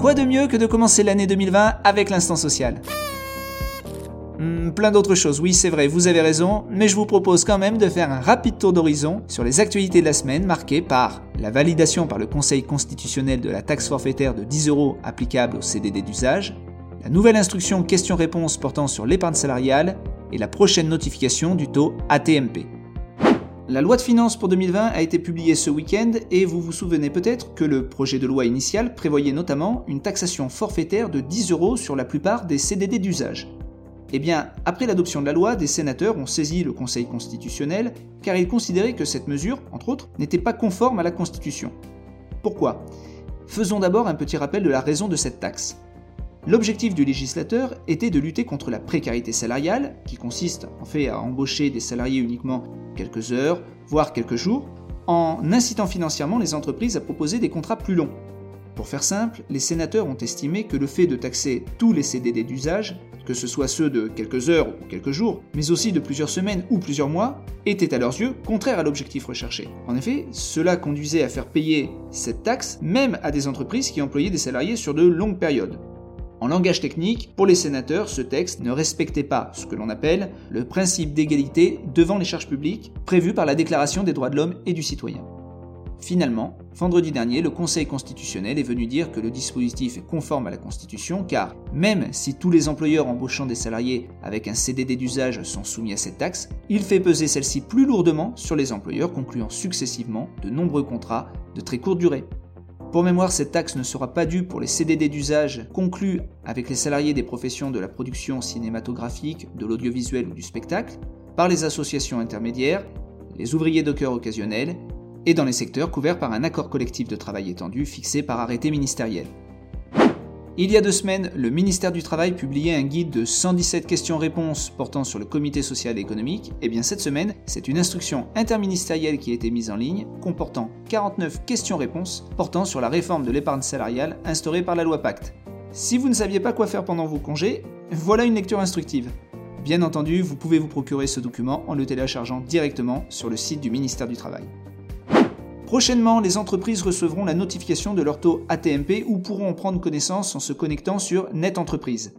Quoi de mieux que de commencer l'année 2020 avec l'instant social Hmm, plein d'autres choses, oui c'est vrai, vous avez raison, mais je vous propose quand même de faire un rapide tour d'horizon sur les actualités de la semaine marquées par la validation par le Conseil constitutionnel de la taxe forfaitaire de 10 euros applicable au CDD d'usage, la nouvelle instruction question-réponse portant sur l'épargne salariale et la prochaine notification du taux ATMP. La loi de finances pour 2020 a été publiée ce week-end et vous vous souvenez peut-être que le projet de loi initial prévoyait notamment une taxation forfaitaire de 10 euros sur la plupart des CDD d'usage. Eh bien, après l'adoption de la loi, des sénateurs ont saisi le Conseil constitutionnel car ils considéraient que cette mesure, entre autres, n'était pas conforme à la Constitution. Pourquoi? Faisons d'abord un petit rappel de la raison de cette taxe. L'objectif du législateur était de lutter contre la précarité salariale, qui consiste en fait à embaucher des salariés uniquement quelques heures, voire quelques jours, en incitant financièrement les entreprises à proposer des contrats plus longs. Pour faire simple, les sénateurs ont estimé que le fait de taxer tous les CDD d'usage que ce soit ceux de quelques heures ou quelques jours, mais aussi de plusieurs semaines ou plusieurs mois, étaient à leurs yeux contraires à l'objectif recherché. En effet, cela conduisait à faire payer cette taxe même à des entreprises qui employaient des salariés sur de longues périodes. En langage technique, pour les sénateurs, ce texte ne respectait pas ce que l'on appelle le principe d'égalité devant les charges publiques prévu par la Déclaration des droits de l'homme et du citoyen. Finalement, vendredi dernier, le Conseil constitutionnel est venu dire que le dispositif est conforme à la Constitution car même si tous les employeurs embauchant des salariés avec un CDD d'usage sont soumis à cette taxe, il fait peser celle-ci plus lourdement sur les employeurs concluant successivement de nombreux contrats de très courte durée. Pour mémoire, cette taxe ne sera pas due pour les CDD d'usage conclus avec les salariés des professions de la production cinématographique, de l'audiovisuel ou du spectacle, par les associations intermédiaires, les ouvriers dockers occasionnels et dans les secteurs couverts par un accord collectif de travail étendu fixé par arrêté ministériel. Il y a deux semaines, le ministère du Travail publiait un guide de 117 questions-réponses portant sur le comité social et économique, et bien cette semaine, c'est une instruction interministérielle qui a été mise en ligne, comportant 49 questions-réponses portant sur la réforme de l'épargne salariale instaurée par la loi Pacte. Si vous ne saviez pas quoi faire pendant vos congés, voilà une lecture instructive. Bien entendu, vous pouvez vous procurer ce document en le téléchargeant directement sur le site du ministère du Travail. Prochainement, les entreprises recevront la notification de leur taux ATMP ou pourront en prendre connaissance en se connectant sur Net Entreprise.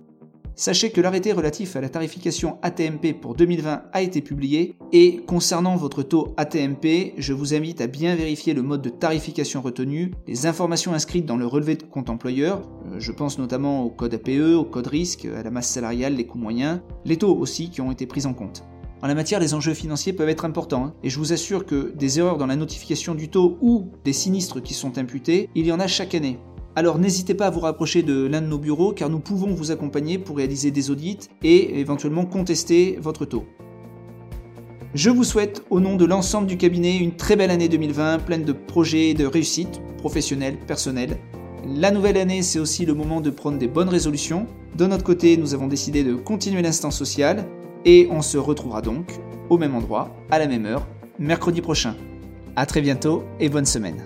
Sachez que l'arrêté relatif à la tarification ATMP pour 2020 a été publié et concernant votre taux ATMP, je vous invite à bien vérifier le mode de tarification retenu, les informations inscrites dans le relevé de compte employeur, euh, je pense notamment au code APE, au code risque, à la masse salariale, les coûts moyens, les taux aussi qui ont été pris en compte. En la matière, les enjeux financiers peuvent être importants, hein. et je vous assure que des erreurs dans la notification du taux ou des sinistres qui sont imputés, il y en a chaque année. Alors n'hésitez pas à vous rapprocher de l'un de nos bureaux car nous pouvons vous accompagner pour réaliser des audits et éventuellement contester votre taux. Je vous souhaite au nom de l'ensemble du cabinet une très belle année 2020 pleine de projets et de réussites professionnelles, personnelles. La nouvelle année, c'est aussi le moment de prendre des bonnes résolutions. De notre côté, nous avons décidé de continuer l'instant social et on se retrouvera donc au même endroit, à la même heure, mercredi prochain. A très bientôt et bonne semaine.